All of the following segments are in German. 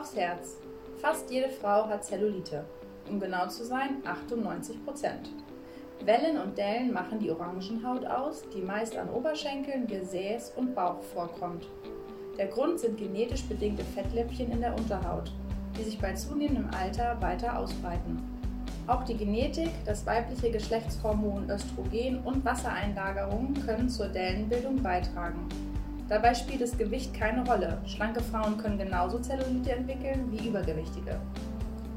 aufs Herz. Fast jede Frau hat Zellulite. Um genau zu sein, 98 Prozent. Wellen und Dellen machen die Orangenhaut aus, die meist an Oberschenkeln, Gesäß und Bauch vorkommt. Der Grund sind genetisch bedingte Fettläppchen in der Unterhaut, die sich bei zunehmendem Alter weiter ausbreiten. Auch die Genetik, das weibliche Geschlechtshormon Östrogen und Wassereinlagerungen können zur Dellenbildung beitragen. Dabei spielt das Gewicht keine Rolle. Schlanke Frauen können genauso Zellulite entwickeln wie übergewichtige.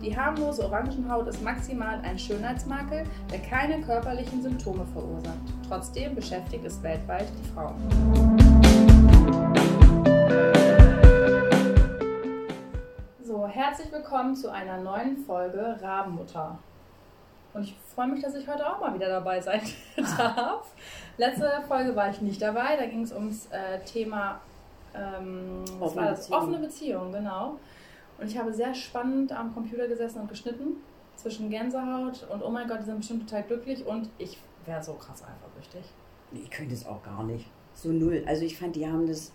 Die harmlose Orangenhaut ist maximal ein Schönheitsmakel, der keine körperlichen Symptome verursacht. Trotzdem beschäftigt es weltweit die Frauen. So, herzlich willkommen zu einer neuen Folge Rabenmutter. Und ich freue mich, dass ich heute auch mal wieder dabei sein darf. Letzte Folge war ich nicht dabei, da ging es ums äh, Thema ähm, was war das? Beziehung. offene Beziehung, genau. Und ich habe sehr spannend am Computer gesessen und geschnitten zwischen Gänsehaut und oh mein Gott, die sind bestimmt total glücklich und ich wäre so krass eifersüchtig. Ich könnte es auch gar nicht. So null. Also ich fand, die haben das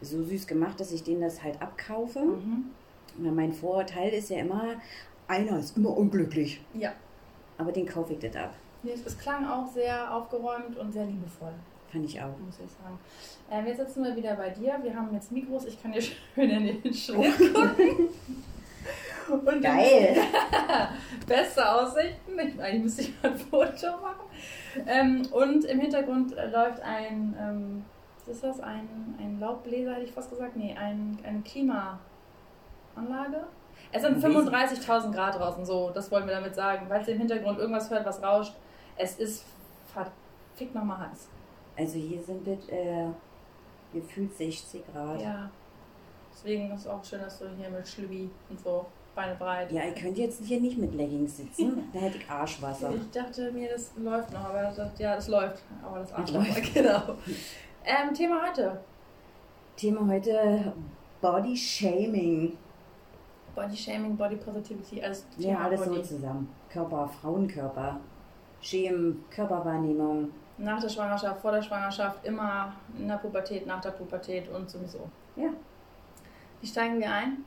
so süß gemacht, dass ich denen das halt abkaufe. Mhm. Mein Vorurteil ist ja immer, einer ist immer unglücklich. Ja. Aber den kaufe ich das ab. Nee, es klang auch sehr aufgeräumt und sehr liebevoll. Fand ich auch. Muss ich sagen. Ähm, jetzt sitzen wir wieder bei dir. Wir haben jetzt Mikros. Ich kann dir schön in den Schritt gucken. Und Geil! Beste Aussichten. Ich, eigentlich müsste ich mal ein Foto machen. Ähm, und im Hintergrund läuft ein, ähm, was ist das? Ein, ein Laubbläser, hätte ich fast gesagt. Nee, ein, eine Klimaanlage. Es sind 35.000 Grad draußen, so, das wollen wir damit sagen. Falls ihr im Hintergrund irgendwas hört, was rauscht, es ist verfickt nochmal heiß. Also hier sind es äh, gefühlt 60 Grad. Ja. Deswegen ist es auch schön, dass du hier mit Schlübi und so Beine breit. Ja, ich könnte jetzt hier nicht mit Leggings sitzen, da hätte ich Arschwasser. Ich dachte mir, das läuft noch, aber dachte, ja, das läuft. Aber das Arschwasser, genau. Ähm, Thema heute. Thema heute Body Shaming. Body Shaming, Body Positivity, alles Ja, alles Body. so zusammen. Körper, Frauenkörper, Schämen, Körperwahrnehmung, nach der Schwangerschaft, vor der Schwangerschaft, immer in der Pubertät, nach der Pubertät und sowieso. Ja. Wie steigen wir ein?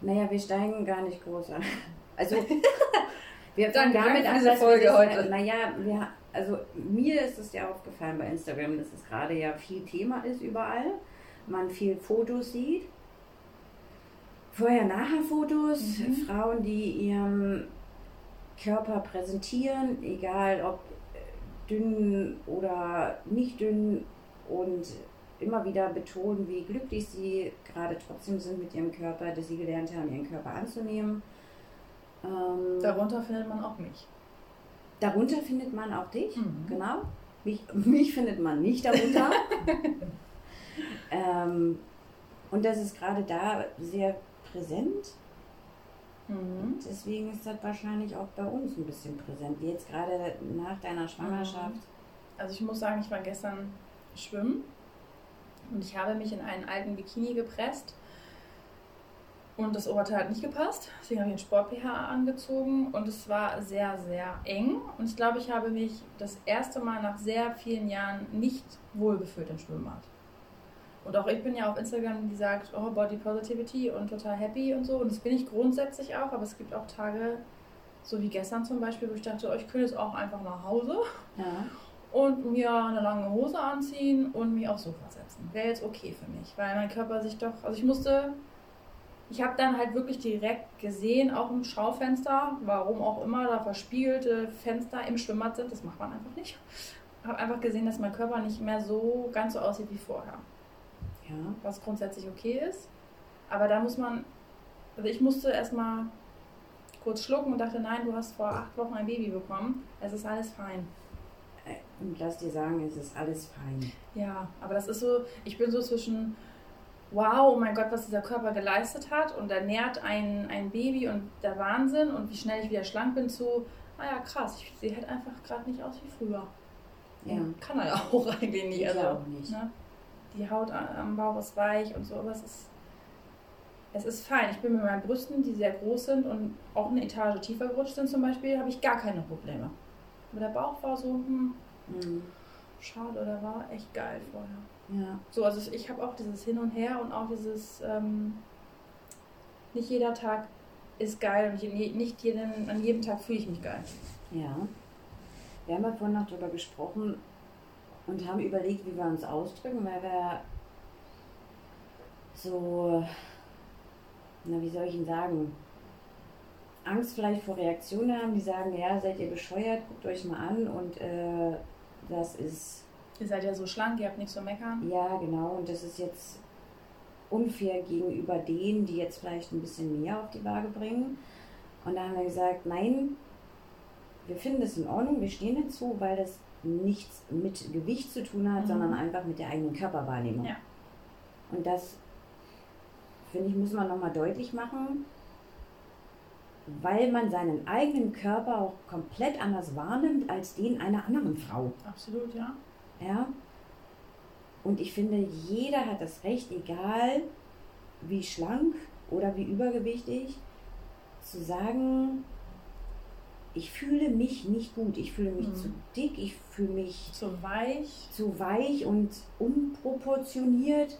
Naja, wir steigen gar nicht groß an. Also, wir fangen damit an, diese Folge das, heute. Naja, wir, also mir ist es ja aufgefallen bei Instagram, dass es gerade ja viel Thema ist überall. Man viel Fotos sieht. Vorher-Nachher-Fotos, mhm. Frauen, die ihren Körper präsentieren, egal ob dünn oder nicht dünn und immer wieder betonen, wie glücklich sie gerade trotzdem sind mit ihrem Körper, dass sie gelernt haben, ihren Körper anzunehmen. Ähm, darunter findet man auch mich. Darunter findet man auch dich, mhm. genau. Mich, mich findet man nicht darunter. ähm, und das ist gerade da sehr präsent. Mhm. Deswegen ist das wahrscheinlich auch bei uns ein bisschen präsent. Jetzt gerade nach deiner Schwangerschaft. Mhm. Also ich muss sagen, ich war gestern schwimmen und ich habe mich in einen alten Bikini gepresst. Und das Oberteil hat nicht gepasst. Deswegen habe ich einen Sport-PH angezogen und es war sehr, sehr eng. Und ich glaube, ich habe mich das erste Mal nach sehr vielen Jahren nicht wohlgefühlt im Schwimmbad. Und auch ich bin ja auf Instagram, die sagt, oh, Body Positivity und total happy und so. Und das bin ich grundsätzlich auch, aber es gibt auch Tage, so wie gestern zum Beispiel, wo ich dachte, oh, ich könnte jetzt auch einfach nach Hause ja. und mir eine lange Hose anziehen und mich aufs Sofa setzen. Wäre jetzt okay für mich, weil mein Körper sich doch, also ich musste, ich habe dann halt wirklich direkt gesehen, auch im Schaufenster, warum auch immer da verspiegelte Fenster im Schwimmbad sind, das macht man einfach nicht. Habe einfach gesehen, dass mein Körper nicht mehr so ganz so aussieht wie vorher. Ja. Was grundsätzlich okay ist. Aber da muss man, also ich musste erstmal kurz schlucken und dachte, nein, du hast vor acht Wochen ein Baby bekommen. Es ist alles fein. Äh, und lass dir sagen, es ist alles fein. Ja, aber das ist so, ich bin so zwischen, wow, oh mein Gott, was dieser Körper geleistet hat und ernährt ein, ein Baby und der Wahnsinn und wie schnell ich wieder schlank bin zu, naja, ah krass, ich sehe halt einfach gerade nicht aus wie früher. Ja. Kann er ja auch eigentlich nicht. Ich also, auch nicht. Ne? Die Haut am Bauch ist weich und so, aber es ist, es ist fein. Ich bin mit meinen Brüsten, die sehr groß sind und auch eine Etage tiefer gerutscht sind zum Beispiel, habe ich gar keine Probleme. Aber der Bauch war so, hm, mhm. schade oder war echt geil vorher. Ja. So, also ich habe auch dieses Hin und Her und auch dieses, ähm, nicht jeder Tag ist geil und nicht jeden, an jedem Tag fühle ich mich geil. Ja. Wir haben ja vorhin noch darüber gesprochen und haben überlegt, wie wir uns ausdrücken, weil wir so, na, wie soll ich ihn sagen, Angst vielleicht vor Reaktionen haben, die sagen, ja, seid ihr bescheuert, guckt euch mal an und äh, das ist. Ihr seid ja so schlank, ihr habt nichts zu meckern. Ja, genau, und das ist jetzt unfair gegenüber denen, die jetzt vielleicht ein bisschen mehr auf die Waage bringen. Und da haben wir gesagt, nein, wir finden das in Ordnung, wir stehen dazu, weil das nichts mit Gewicht zu tun hat, mhm. sondern einfach mit der eigenen Körperwahrnehmung. Ja. Und das, finde ich, muss man nochmal deutlich machen, weil man seinen eigenen Körper auch komplett anders wahrnimmt als den einer anderen Frau. Absolut, ja. Ja. Und ich finde, jeder hat das Recht, egal wie schlank oder wie übergewichtig, zu sagen, ich fühle mich nicht gut, ich fühle mich mhm. zu dick, ich fühle mich zu weich, zu weich und unproportioniert.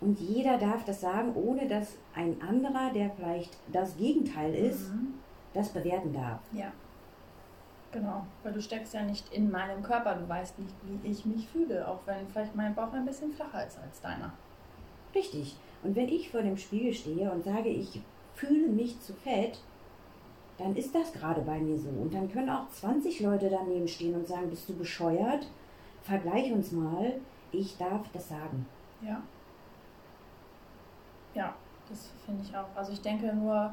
Und jeder darf das sagen, ohne dass ein anderer, der vielleicht das Gegenteil ist, mhm. das bewerten darf. Ja. Genau, weil du steckst ja nicht in meinem Körper, du weißt nicht, wie ich mich fühle, auch wenn vielleicht mein Bauch ein bisschen flacher ist als deiner. Richtig. Und wenn ich vor dem Spiegel stehe und sage, ich fühle mich zu fett, dann ist das gerade bei mir so. Und dann können auch 20 Leute daneben stehen und sagen, bist du bescheuert? Vergleich uns mal. Ich darf das sagen. Ja. Ja, das finde ich auch. Also ich denke nur,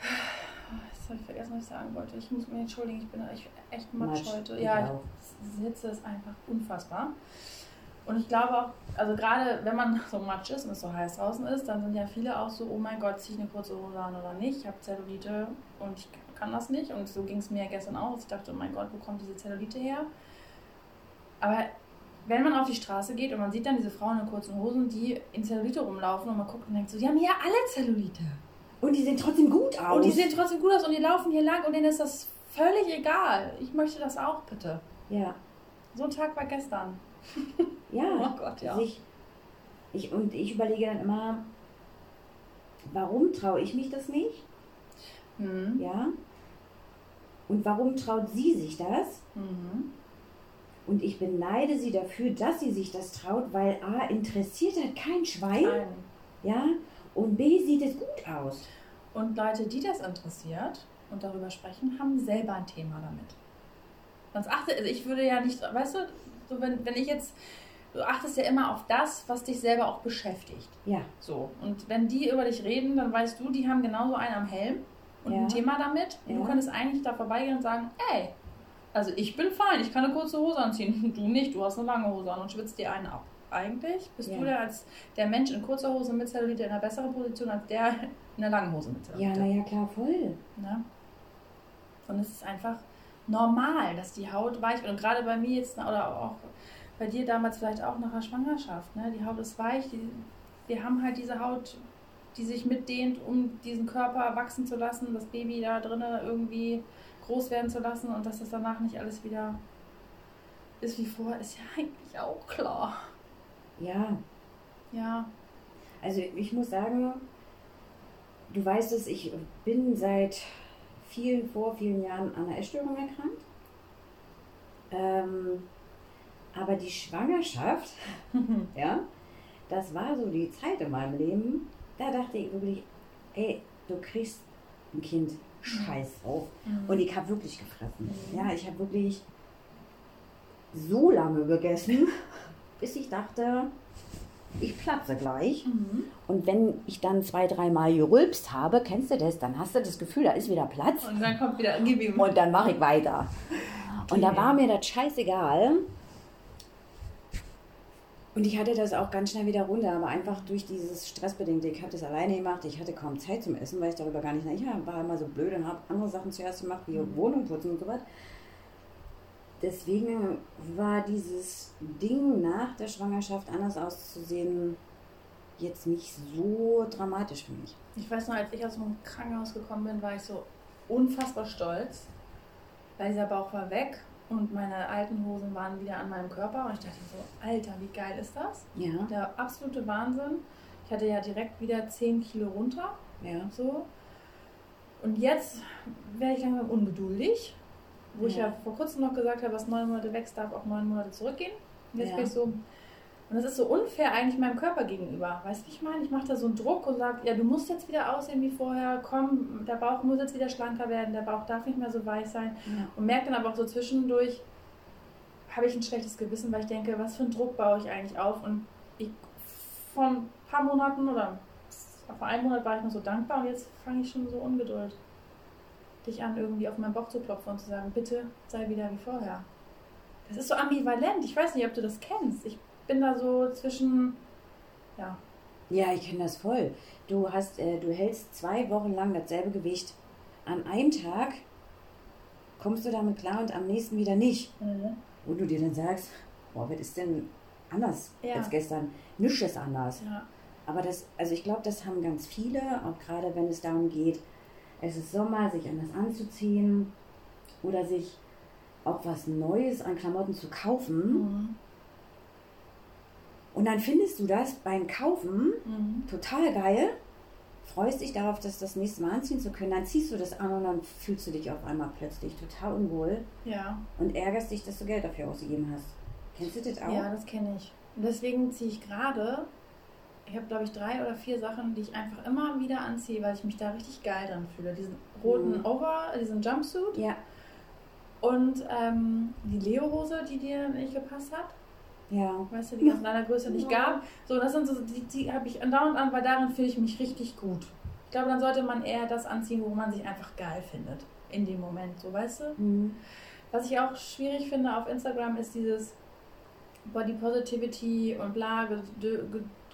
jetzt habe ich vergessen, was ich sagen wollte. Ich muss mich entschuldigen, ich bin echt matsch, matsch heute. Ja, ich sitze ist einfach unfassbar. Und ich glaube auch, also gerade wenn man so matsch ist und es so heiß draußen ist, dann sind ja viele auch so, oh mein Gott, ziehe ich eine kurze Hose an oder nicht? Ich habe Zellulite und ich kann das nicht. Und so ging es mir gestern auch. Ich dachte, oh mein Gott, wo kommt diese Zellulite her? Aber wenn man auf die Straße geht und man sieht dann diese Frauen in kurzen Hosen, die in Zellulite rumlaufen und man guckt und denkt so, die haben ja alle Zellulite. Und die sehen trotzdem gut aus. Und die sehen trotzdem gut aus und die laufen hier lang und denen ist das völlig egal. Ich möchte das auch, bitte. Ja. So ein Tag war gestern. Ja. Oh Gott, ja. Also ich, ich, und ich überlege dann immer, warum traue ich mich das nicht? Mhm. Ja. Und warum traut sie sich das? Mhm. Und ich beneide sie dafür, dass sie sich das traut, weil A, interessiert hat kein Schwein. Nein. Ja. Und B, sieht es gut aus. Und Leute, die das interessiert und darüber sprechen, haben selber ein Thema damit. Sonst achte, also ich würde ja nicht, weißt du, so wenn, wenn ich jetzt du achtest ja immer auf das, was dich selber auch beschäftigt. Ja. So. Und wenn die über dich reden, dann weißt du, die haben genauso einen am Helm und ja. ein Thema damit. Und ja. du könntest eigentlich da vorbeigehen und sagen, ey, also ich bin fein, ich kann eine kurze Hose anziehen. Du nicht, du hast eine lange Hose an und schwitzt dir einen ab. Eigentlich bist ja. du da als der Mensch in kurzer Hose mit Zellulite in einer besseren Position als der in einer langen Hose mit Zellulite. Ja, naja, klar, voll. Ne? Und es ist einfach normal, dass die Haut weich wird. Und gerade bei mir jetzt, oder auch bei dir damals vielleicht auch nach der Schwangerschaft. Ne? Die Haut ist weich, die, wir haben halt diese Haut, die sich mitdehnt, um diesen Körper wachsen zu lassen, das Baby da drinnen irgendwie groß werden zu lassen und dass das danach nicht alles wieder ist wie vorher, ist ja eigentlich auch klar. Ja. Ja. Also ich muss sagen, du weißt es, ich bin seit vielen, vor vielen Jahren an einer Essstörung erkrankt. Ähm, aber die Schwangerschaft, ja, das war so die Zeit in meinem Leben, da dachte ich wirklich, ey, du kriegst ein Kind, scheiß drauf. Mhm. Und ich habe wirklich gefressen. Mhm. Ja, ich habe wirklich so lange gegessen, bis ich dachte, ich platze gleich. Mhm. Und wenn ich dann zwei, dreimal gerülpst habe, kennst du das, dann hast du das Gefühl, da ist wieder Platz. Und dann kommt wieder, gib ihm. Und dann mache ich weiter. Okay. Und da war mir das scheißegal. Und ich hatte das auch ganz schnell wieder runter, aber einfach durch dieses Stressbedingte. Ich habe das alleine gemacht, ich hatte kaum Zeit zum Essen, weil ich darüber gar nicht nach. Ich war immer so blöd und habe andere Sachen zuerst gemacht, wie mhm. Wohnung putzen und so weiter. Deswegen war dieses Ding nach der Schwangerschaft anders auszusehen jetzt nicht so dramatisch für mich. Ich weiß noch, als ich aus dem Krankenhaus gekommen bin, war ich so unfassbar stolz, weil dieser Bauch war weg und meine alten Hosen waren wieder an meinem Körper und ich dachte so, Alter, wie geil ist das? Ja. Der absolute Wahnsinn. Ich hatte ja direkt wieder 10 Kilo runter. Ja. So. Und jetzt werde ich langsam ungeduldig. Wo ich Ja. ja vor kurzem noch gesagt habe, was neun Monate wächst, darf auch neun Monate zurückgehen. Und jetzt Ja. bin ich so. Und das ist so unfair eigentlich meinem Körper gegenüber. Weißt du, wie ich meine? Ich mache da so einen Druck und sage, ja, du musst jetzt wieder aussehen wie vorher. Komm, der Bauch muss jetzt wieder schlanker werden. Der Bauch darf nicht mehr so weich sein. ja. Und merke dann aber auch so zwischendurch, habe ich ein schlechtes Gewissen, weil ich denke, was für einen Druck baue ich eigentlich auf? Und ich, vor ein paar Monaten oder vor einem Monat war ich noch so dankbar und jetzt fange ich schon so Ungeduld, dich an, irgendwie auf meinen Bauch zu klopfen und zu sagen, bitte sei wieder wie vorher. Das ist so ambivalent. Ich weiß nicht, ob du das kennst. Ich bin da so zwischen, ja, Ja, ich kenne das voll. Du hast, äh, du hältst zwei Wochen lang dasselbe Gewicht. An einem Tag kommst du damit klar und am nächsten wieder nicht. Wo du dir dann sagst, boah, was ist denn anders Ja. als gestern? Nichts ist anders. ja, Aber das, also ich glaube, das haben ganz viele, auch gerade wenn es darum geht, es ist Sommer, sich anders anzuziehen oder sich auch was Neues an Klamotten zu kaufen. mhm. Und dann findest du das beim Kaufen Mhm. total geil, freust dich darauf, das das nächste Mal anziehen zu können, dann ziehst du das an und dann fühlst du dich auf einmal plötzlich total unwohl ja. und ärgerst dich, dass du Geld dafür ausgegeben hast. Kennst du das auch? Ja, das kenne ich. Und deswegen ziehe ich gerade, ich habe glaube ich drei oder vier Sachen, die ich einfach immer wieder anziehe, weil ich mich da richtig geil dran fühle. Diesen roten Mhm. Over, diesen Jumpsuit Ja, und ähm, die Leo-Hose, die dir nicht gepasst hat. ja. Weißt du, die es in deiner Größe nicht gab. So, das sind so, die, die habe ich andauernd an, weil darin fühle ich mich richtig gut. Ich glaube, dann sollte man eher das anziehen, wo man sich einfach geil findet. In dem Moment, so weißt du? Mhm. Was ich auch schwierig finde auf Instagram ist dieses Body Positivity und bla,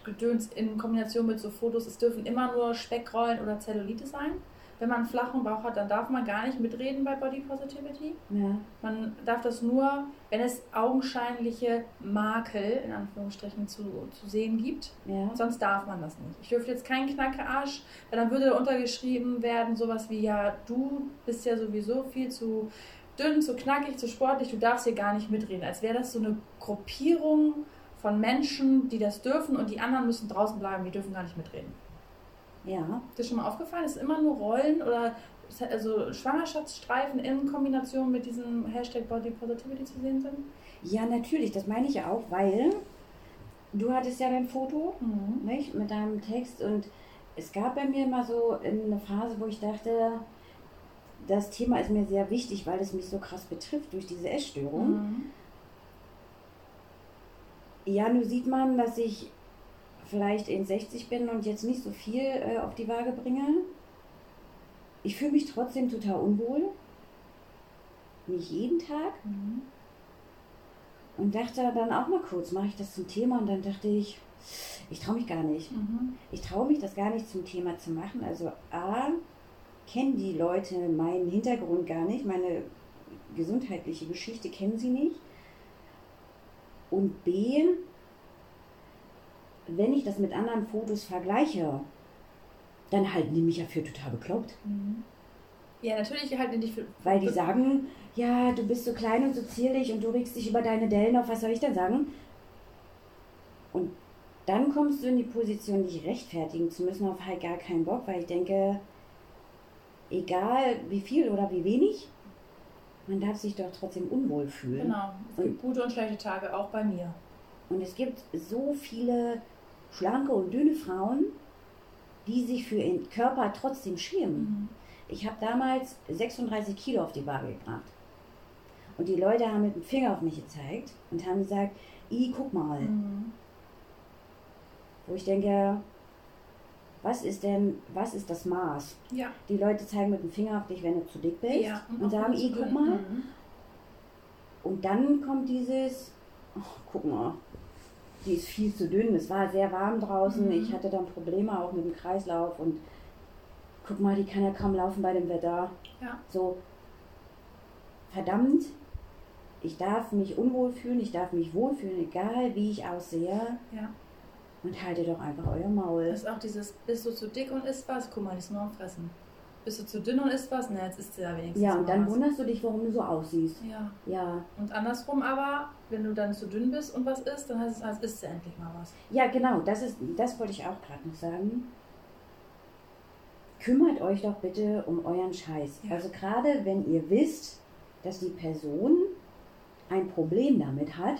Gedöns in Kombination mit so Fotos. Es dürfen immer nur Speckrollen oder Zellulite sein. Wenn man einen flachen Bauch hat, dann darf man gar nicht mitreden bei Body Positivity. Ja. Man darf das nur, wenn es augenscheinliche Makel in Anführungsstrichen zu, zu sehen gibt. Ja. Sonst darf man das nicht. Ich dürfte jetzt keinen Knackearsch, weil dann würde untergeschrieben werden, sowas wie, ja, du bist ja sowieso viel zu dünn, zu knackig, zu sportlich, du darfst hier gar nicht mitreden. Als wäre das so eine Gruppierung von Menschen, die das dürfen und die anderen müssen draußen bleiben, die dürfen gar nicht mitreden. Ja. Ist dir schon mal aufgefallen, dass immer nur Rollen oder also Schwangerschaftsstreifen in Kombination mit diesem Hashtag Body Positivity zu sehen sind? Ja, natürlich, das meine ich ja auch, weil du hattest ja dein Foto Mhm. nicht, mit deinem Text und es gab bei mir mal so eine Phase, wo ich dachte, das Thema ist mir sehr wichtig, weil es mich so krass betrifft durch diese Essstörung. Mhm. Ja, nun sieht man, dass ich vielleicht in 60 bin und jetzt nicht so viel äh, auf die Waage bringe. Ich fühle mich trotzdem total unwohl. Nicht jeden Tag. Mhm. Und dachte dann auch mal kurz, mache ich das zum Thema? Und dann dachte ich, ich traue mich gar nicht. Mhm. Ich traue mich, das gar nicht zum Thema zu machen. Also A, kennen die Leute meinen Hintergrund gar nicht, meine gesundheitliche Geschichte kennen sie nicht. Und B, wenn ich das mit anderen Fotos vergleiche, dann halten die mich ja für total bekloppt. Mhm. Ja, natürlich halten die dich für. Weil die sagen, ja, du bist so klein und so zierlich und du regst dich über deine Dellen auf, was soll ich denn sagen? Und dann kommst du in die Position, dich rechtfertigen zu müssen, auf halt gar keinen Bock, weil ich denke, egal wie viel oder wie wenig, man darf sich doch trotzdem unwohl fühlen. Genau. Es gibt gute und schlechte Tage, auch bei mir. Und es gibt so viele schlanke und dünne Frauen, die sich für ihren Körper trotzdem schämen. Mhm. Ich habe damals 36 Kilo auf die Waage gebracht. Und die Leute haben mit dem Finger auf mich gezeigt und haben gesagt, i, guck mal. Mhm. Wo ich denke, was ist denn, was ist das Maß? Ja. Die Leute zeigen mit dem Finger auf dich, wenn du zu dick bist ja. und auch sagen, gut i, zu guck mal. Mhm. Und dann kommt dieses, oh, guck mal, die ist viel zu dünn. Es war sehr warm draußen. Mhm. Ich hatte dann Probleme auch mit dem Kreislauf und guck mal, die kann ja kaum laufen bei dem Wetter. Ja. So, verdammt, ich darf mich unwohl fühlen, ich darf mich wohlfühlen, egal wie ich aussehe. Ja. Und haltet doch einfach euer Maul. Das ist auch dieses, bist du zu dick und isst was? Guck mal, die ist nur am Fressen. bist du zu dünn und isst was? Na, jetzt isst du ja wenigstens Ja, und dann was. wunderst du dich, warum du so aussiehst. Ja. Ja, Und andersrum aber, wenn du dann zu dünn bist und was isst, dann heißt es, als isst du endlich mal was. ja, genau, das ist, das wollte ich auch gerade noch sagen. Kümmert euch doch bitte um euren Scheiß. Ja. Also gerade wenn ihr wisst, dass die Person ein Problem damit hat,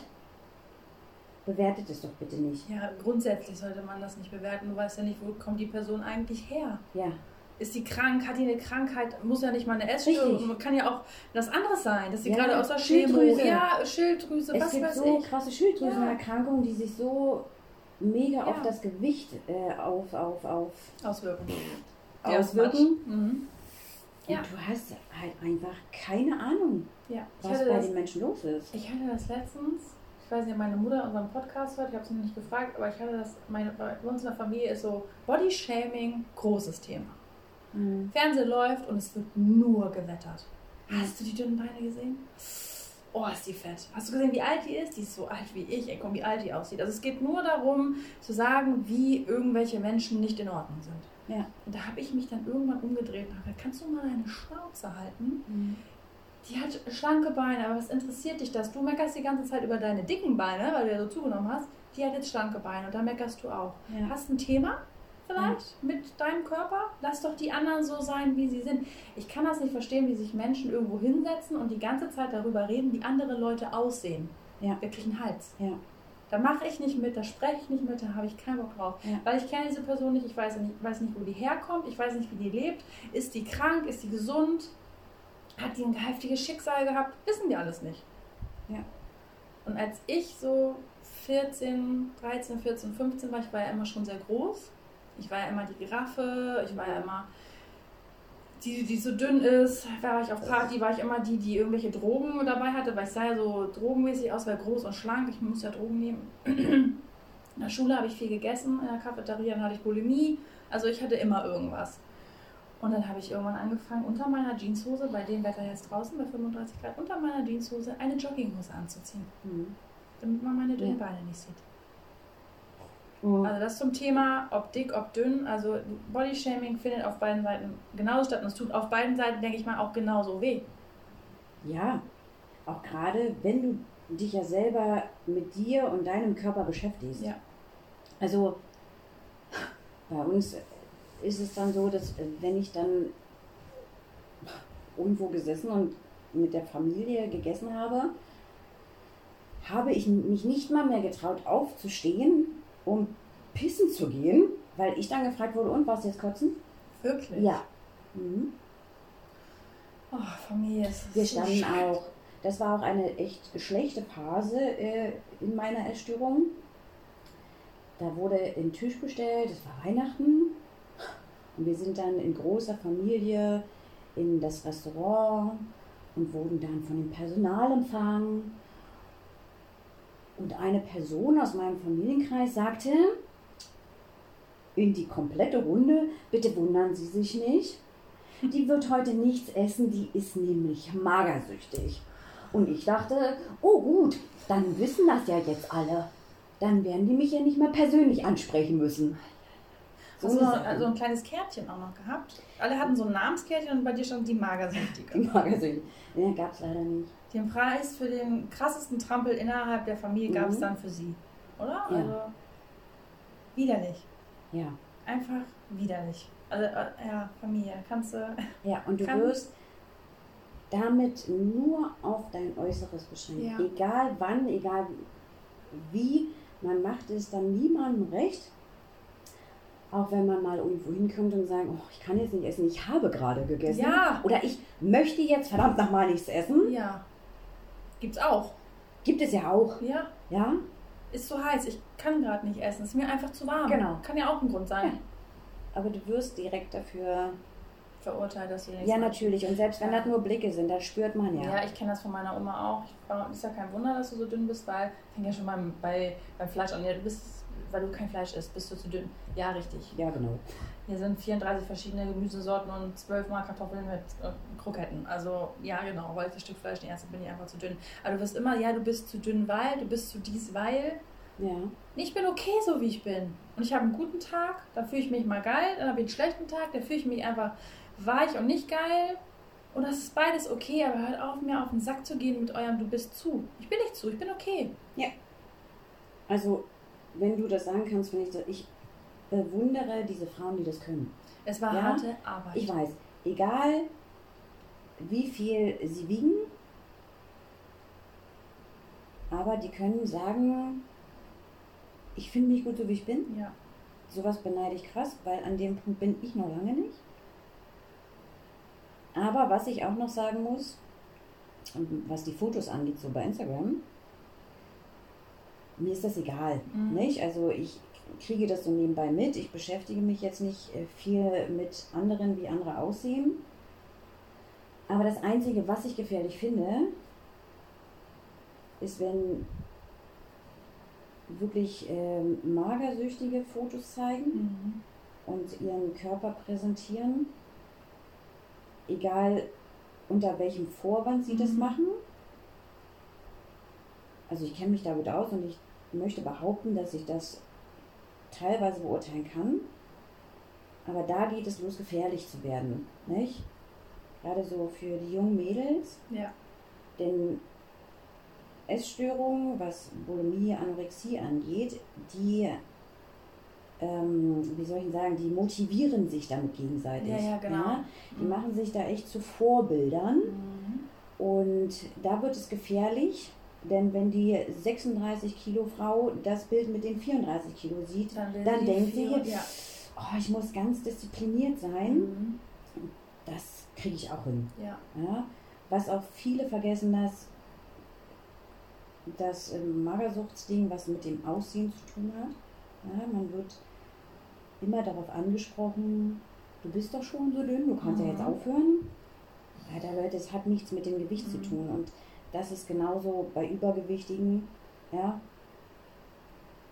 bewertet es doch bitte nicht. Ja, grundsätzlich sollte man das nicht bewerten. Du weißt ja nicht, wo kommt die Person eigentlich her. Ja, Ist die krank? Hat die eine Krankheit? Muss ja nicht mal eine Essstörung. Kann ja auch was anderes sein. Dass sie Ja, gerade aus der. Schilddrüse. Ja, Schilddrüse, es was gibt weiß so ich. krasse Schilddrüsenerkrankungen, die sich so mega Ja. auf das Gewicht äh, auf, auf, auf Auswirken. auswirken. Ja, mhm. Und Ja. du hast halt einfach keine Ahnung, ja. Was bei das, den Menschen los ist. ich hatte das letztens. Ich weiß nicht, ob meine Mutter unseren Podcast hört. Ich habe sie noch nicht gefragt. Aber ich hatte das. Meine, bei uns in der Familie ist so Bodyshaming großes Thema. Mhm. Fernsehen läuft und es wird nur gewettert. Hast du die dünnen Beine gesehen? Oh, ist die fett. Hast du gesehen, wie alt die ist? Die ist so alt wie ich. Ey, guck, wie alt die aussieht. Also es geht nur darum, zu sagen, wie irgendwelche Menschen nicht in Ordnung sind. Ja. Und da habe ich mich dann irgendwann umgedreht und habe gesagt, kannst du mal deine Schnauze halten? Mhm. Die hat schlanke Beine, aber was interessiert dich das? Du meckerst die ganze Zeit über deine dicken Beine, weil du ja so zugenommen hast. Die hat jetzt schlanke Beine und da meckerst du auch. Ja. Hast ein Thema vielleicht mit deinem Körper? Lass doch die anderen so sein, wie sie sind. Ich kann das nicht verstehen, wie sich Menschen irgendwo hinsetzen und die ganze Zeit darüber reden, wie andere Leute aussehen. Ja. Wirklich ein Hals. Ja. Da mache ich nicht mit, da spreche ich nicht mit, da habe ich keinen Bock drauf. Ja. Weil ich kenne diese Person nicht, ich weiß nicht, weiß nicht, wo die herkommt, ich weiß nicht, wie die lebt. Ist die krank, ist die gesund? Hat die ein heftiges Schicksal gehabt? Wissen wir alles nicht. Ja. Und als ich so 14, 13, 14, 15 war, ich war ja immer schon sehr groß. Ich war ja immer die Giraffe, ich war ja immer die, die so dünn ist. War ich auf Party, war ich immer die, die irgendwelche Drogen dabei hatte, weil ich sah ja so drogenmäßig aus, weil groß und schlank. Ich muss ja Drogen nehmen. In der Schule habe ich viel gegessen, in der Cafeteria dann hatte ich Bulimie. Also ich hatte immer irgendwas. Und dann habe ich irgendwann angefangen, unter meiner Jeanshose, bei dem Wetter jetzt draußen, bei 35 Grad, unter meiner Jeanshose eine Jogginghose anzuziehen, Mhm. damit man meine dünnen. Beine nicht sieht. Mhm. Also das zum Thema, ob dick, ob dünn. Also Bodyshaming findet auf beiden Seiten genauso statt. Und es tut auf beiden Seiten, denke ich mal, auch genauso weh. Ja, auch gerade wenn du dich ja selber mit dir und deinem Körper beschäftigst. Ja. Also bei uns ist es dann so, dass äh, wenn ich dann irgendwo gesessen und mit der Familie gegessen habe, habe ich mich nicht mal mehr getraut aufzustehen, um pissen zu gehen, weil ich dann gefragt wurde, und was jetzt kotzen? Wirklich? Ja. Mhm. Oh, Familie ist Wir so standen schade. auch, das war auch eine echt schlechte Phase äh, in meiner Essstörung. Da wurde ein Tisch bestellt, es war Weihnachten. Und wir sind dann in großer Familie in das Restaurant und wurden dann von dem Personal empfangen. Und eine Person aus meinem Familienkreis sagte in die komplette Runde, bitte wundern Sie sich nicht, die wird heute nichts essen, die ist nämlich magersüchtig. Und ich dachte, oh gut, dann wissen das ja jetzt alle. Dann werden die mich ja nicht mehr persönlich ansprechen müssen. Hast du so, so ein kleines Kärtchen auch noch gehabt? Alle hatten so ein Namenskärtchen und bei dir stand die Magersüchtige. Die magersüchtig. Ja, gab es leider nicht. Den Preis für den krassesten Trampel innerhalb der Familie gab es Mhm. dann für sie. Oder? Ja. Also widerlich. Ja. Einfach widerlich. Also äh, ja, Familie, kannst du. Ja, und du wirst damit nur auf dein Äußeres beschränkt. Ja. Egal wann, egal wie, man macht es dann niemandem recht. Auch wenn man mal irgendwo hinkommt und sagt, oh, ich kann jetzt nicht essen, ich habe gerade gegessen. Ja. Oder ich möchte jetzt verdammt nochmal nichts essen. Ja. Gibt's auch. Gibt es ja auch. Ja. Ja? Ist zu heiß, ich kann gerade nicht essen. Ist mir einfach zu warm. Genau. Kann ja auch ein Grund sein. Ja. Aber du wirst direkt dafür. Verurteilt, dass sie nichts Ja, natürlich. Und selbst wenn Ja. das nur Blicke sind, das spürt man ja. Ja, ich kenne das von meiner Oma auch. Ich ist ja kein Wunder, dass du so dünn bist, weil fängt ja schon beim, bei, beim Fleisch an. Ja, du bist, weil du kein Fleisch isst, bist du zu dünn. Ja, richtig. Ja, genau. Hier sind 34 verschiedene Gemüsesorten und 12 Mal Kartoffeln mit äh, Kroketten. Also ja, genau, weil das Stück Fleisch nicht esse, bin ich einfach zu dünn. Aber du wirst immer, ja, du bist zu dünn, weil, du bist zu dies, weil. Ja. Ich bin okay, so wie ich bin. Und ich habe einen guten Tag, da fühle ich mich mal geil. Dann habe ich einen schlechten Tag, da fühle ich mich einfach weich und nicht geil. Und das ist beides okay, aber hört auf, mir auf den Sack zu gehen mit eurem Du bist zu. Ich bin nicht zu, ich bin okay. Ja. Also, wenn du das sagen kannst, finde ich, so, ich bewundere diese Frauen, die das können. Es war Ja, harte Arbeit. Ich weiß, egal wie viel sie wiegen, aber die können sagen, ich finde mich gut so wie ich bin. Ja. Sowas beneide ich krass, weil an dem Punkt bin ich noch lange nicht. Aber was ich auch noch sagen muss, was die Fotos angeht, so bei Instagram, mir ist das egal. Mhm. Nicht? Also ich kriege das so nebenbei mit. Ich beschäftige mich jetzt nicht äh, viel mit anderen, wie andere aussehen. Aber das Einzige, was ich gefährlich finde, ist, wenn wirklich ähm, magersüchtige Fotos zeigen Mhm. und ihren Körper präsentieren, egal unter welchem Vorwand sie das Mhm. machen. Also ich kenne mich da gut aus und ich möchte behaupten, dass ich das teilweise beurteilen kann. Aber da geht es los, gefährlich zu werden, nicht? Gerade so für die jungen Mädels, Ja. denn Essstörungen, was Bulimie, Anorexie angeht, die, ähm, wie soll ich sagen, die motivieren sich damit gegenseitig. Ja, ja, genau. Ja? Die Mhm. machen sich da echt zu Vorbildern Mhm. und da wird es gefährlich, denn wenn die 36 Kilo Frau das Bild mit den 34 Kilo sieht, Dann, dann denkt sie, ja. oh, ich muss ganz diszipliniert sein. Mhm. Das kriege ich auch hin. ja. Ja? Was auch viele vergessen, dass das ähm, Magersuchtsding was mit dem Aussehen zu tun hat. Ja, man wird immer darauf angesprochen, du bist doch schon so dünn, du kannst ja Mhm. jetzt aufhören. Alter Leute, es hat nichts mit dem Gewicht zu Mhm. tun. Und das ist genauso bei Übergewichtigen. Ja.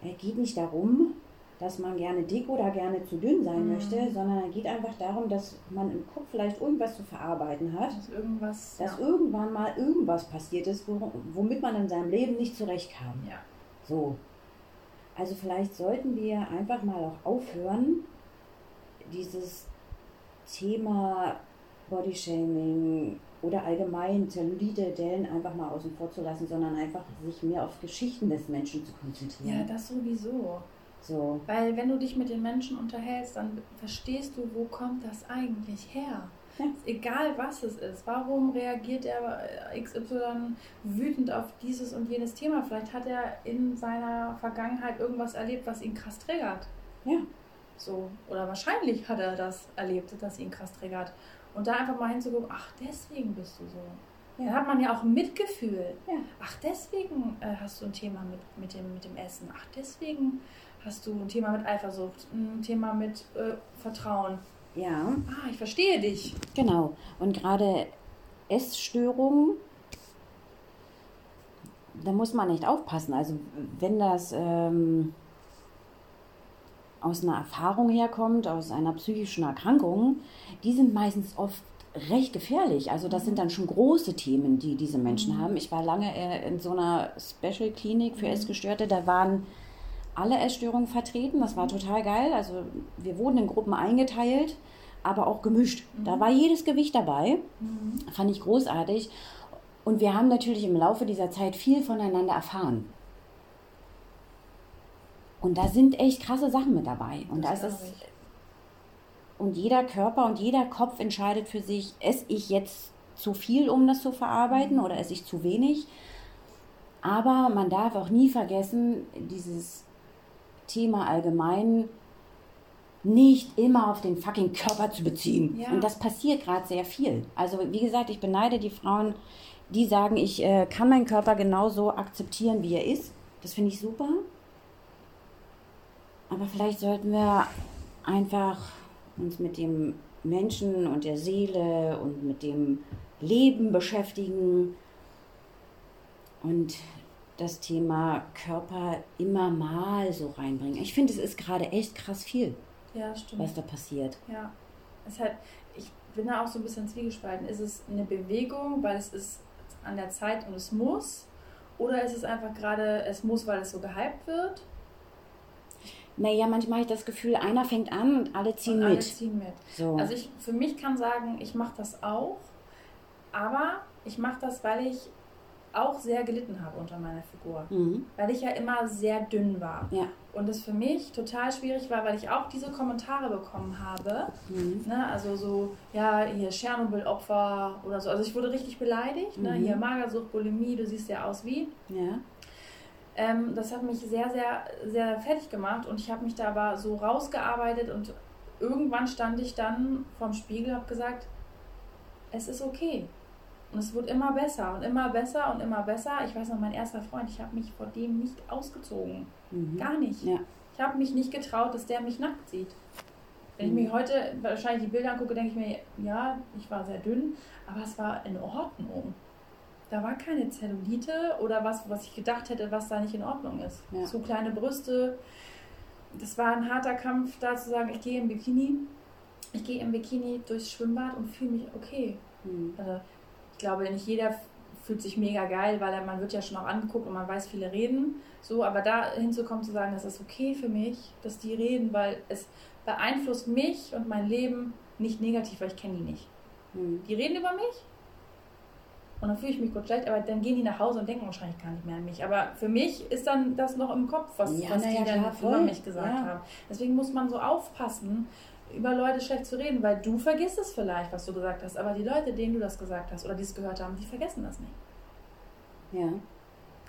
Es geht nicht darum, dass man gerne dick oder gerne zu dünn sein Mhm. möchte, sondern es geht einfach darum, dass man im Kopf vielleicht irgendwas zu verarbeiten hat, Dass irgendwas. dass ja. irgendwann mal irgendwas passiert ist, wo, womit man in seinem Leben nicht zurechtkam. ja. So. Also vielleicht sollten wir einfach mal auch aufhören, dieses Thema Bodyshaming oder allgemein Zellulite, Dellen einfach mal außen vor zu lassen, sondern einfach sich mehr auf Geschichten des Menschen zu Ja, konzentrieren. das sowieso. so. Weil wenn du dich mit den Menschen unterhältst, dann verstehst du, wo kommt das eigentlich her. Ja. Egal was es ist. Warum reagiert er XY wütend auf dieses und jenes Thema? Vielleicht hat er in seiner Vergangenheit irgendwas erlebt, was ihn krass triggert. Ja. So. Oder wahrscheinlich hat er das erlebt, das ihn krass triggert. Und da einfach mal hinzugucken, ach, deswegen bist du so. Dann Ja. hat man ja auch ein Mitgefühl. Ja. Ach, deswegen äh, hast du ein Thema mit, mit, dem, mit dem Essen. Ach, deswegen hast du ein Thema mit Eifersucht, ein Thema mit äh, Vertrauen. ja. Ah, ich verstehe dich. Genau. Und gerade Essstörungen, da muss man echt aufpassen. Also wenn das ähm, aus einer Erfahrung herkommt, aus einer psychischen Erkrankung, die sind meistens oft recht gefährlich. Also das sind dann schon große Themen, die diese Menschen Mhm. haben. Ich war lange äh, in so einer Special Klinik für Mhm. Essgestörte, da waren alle Essstörungen vertreten. Das war total geil. Also wir wurden in Gruppen eingeteilt, aber auch gemischt. Da Mhm. war jedes Gewicht dabei. Mhm. Fand ich großartig. Und wir haben natürlich im Laufe dieser Zeit viel voneinander erfahren. Und da sind echt krasse Sachen mit dabei. Und da Das ist es. Und jeder Körper und jeder Kopf entscheidet für sich, esse ich jetzt zu viel, um das zu verarbeiten, oder esse ich zu wenig. Aber man darf auch nie vergessen, dieses Thema allgemein nicht immer auf den fucking Körper zu beziehen. Ja. Und das passiert gerade sehr viel. Also wie gesagt, ich beneide die Frauen, die sagen, ich äh, kann meinen Körper genauso akzeptieren, wie er ist. Das finde ich super. Aber vielleicht sollten wir einfach uns mit dem Menschen und der Seele und mit dem Leben beschäftigen und das Thema Körper immer mal so reinbringen. Ich finde, es ist gerade echt krass viel, Ja, was da passiert. Ja. Es halt, ich bin da auch so ein bisschen zwiegespalten. Ist es eine Bewegung, weil es ist an der Zeit und es muss? Oder ist es einfach gerade, es muss, weil es so gehypt wird? Naja, manchmal habe ich das Gefühl, einer fängt an und alle ziehen und mit. Alle ziehen mit. So. Also ich für mich kann sagen, ich mache das auch, aber ich mache das, weil ich auch sehr gelitten habe unter meiner Figur. Mhm. Weil ich ja immer sehr dünn war. Ja. Und es für mich total schwierig war, weil ich auch diese Kommentare bekommen habe. Mhm. Ne? Also so, ja, hier Tschernobyl-Opfer oder so. Also ich wurde richtig beleidigt. Ne? Mhm. Hier Magersucht, Bulimie, du siehst ja aus wie. Ja. Ähm, das hat mich sehr, sehr, sehr fertig gemacht und ich habe mich da aber so rausgearbeitet und irgendwann stand ich dann vorm Spiegel und habe gesagt, es ist okay. Und es wird immer besser und immer besser und immer besser. Ich weiß noch, mein erster Freund, ich habe mich vor dem nicht ausgezogen. Mhm. Gar nicht. Ja. Ich habe mich nicht getraut, dass der mich nackt sieht. Wenn ich Mhm. mir heute wahrscheinlich die Bilder angucke, denke ich mir, ja, ich war sehr dünn, aber es war in Ordnung. Da war keine Zellulite oder was, was ich gedacht hätte, was da nicht in Ordnung ist. Ja. Zu kleine Brüste. Das war ein harter Kampf, da zu sagen, ich gehe im Bikini. Ich gehe im Bikini durchs Schwimmbad und fühle mich okay. Mhm. Also, ich glaube, nicht jeder fühlt sich mega geil, weil man wird ja schon auch angeguckt und man weiß, viele reden. So, aber da hinzukommen, zu sagen, das ist okay für mich, dass die reden, weil es beeinflusst mich und mein Leben nicht negativ, weil ich kenne die nicht. Mhm. Die reden über mich und dann fühle ich mich kurz schlecht, aber dann gehen die nach Hause und denken wahrscheinlich gar nicht mehr an mich. Aber für mich ist dann das noch im Kopf, was, Ja, was die ja, dann klar, über mich gesagt Ja. haben. Deswegen muss man so aufpassen, über Leute schlecht zu reden, weil du vergisst es vielleicht, was du gesagt hast, aber die Leute, denen du das gesagt hast oder die es gehört haben, die vergessen das nicht. Ja.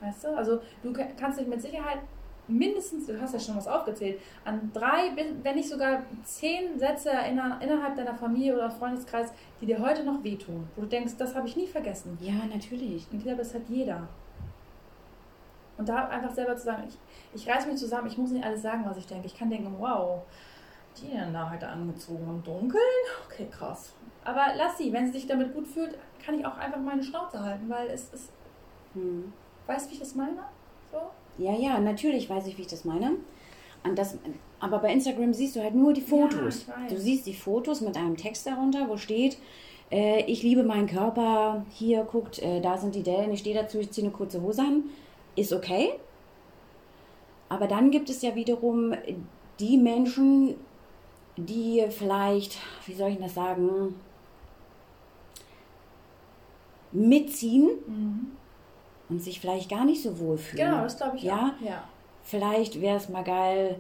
Weißt du? Also du ka- kannst dich mit Sicherheit mindestens, du hast ja schon was aufgezählt, an drei, wenn nicht sogar zehn Sätze erinnern, innerhalb deiner Familie oder Freundeskreis, die dir heute noch wehtun. Wo du denkst, das habe ich nie vergessen. Ja, natürlich. Und ich glaube, das hat jeder. Und da einfach selber zu sagen, ich, ich reiß mich zusammen, ich muss nicht alles sagen, was ich denke. Ich kann denken, wow, die denn da heute angezogen im Dunkeln? Okay, krass. Aber lass sie, wenn sie sich damit gut fühlt, kann ich auch einfach meine Schnauze halten, weil es ist, Mhm. weißt du, wie ich das meine? So? Ja, ja, natürlich weiß ich, wie ich das meine. Und das, aber bei Instagram siehst du halt nur die Fotos. Ja, du siehst die Fotos mit einem Text darunter, wo steht, äh, ich liebe meinen Körper, hier guckt, äh, da sind die Dellen, ich stehe dazu, ich ziehe eine kurze Hose an. Ist okay. Aber dann gibt es ja wiederum die Menschen, die vielleicht, wie soll ich das sagen, mitziehen Mhm. Und sich vielleicht gar nicht so wohlfühlen. Genau, das glaube ich ja? auch. Ja. Vielleicht wäre es mal geil,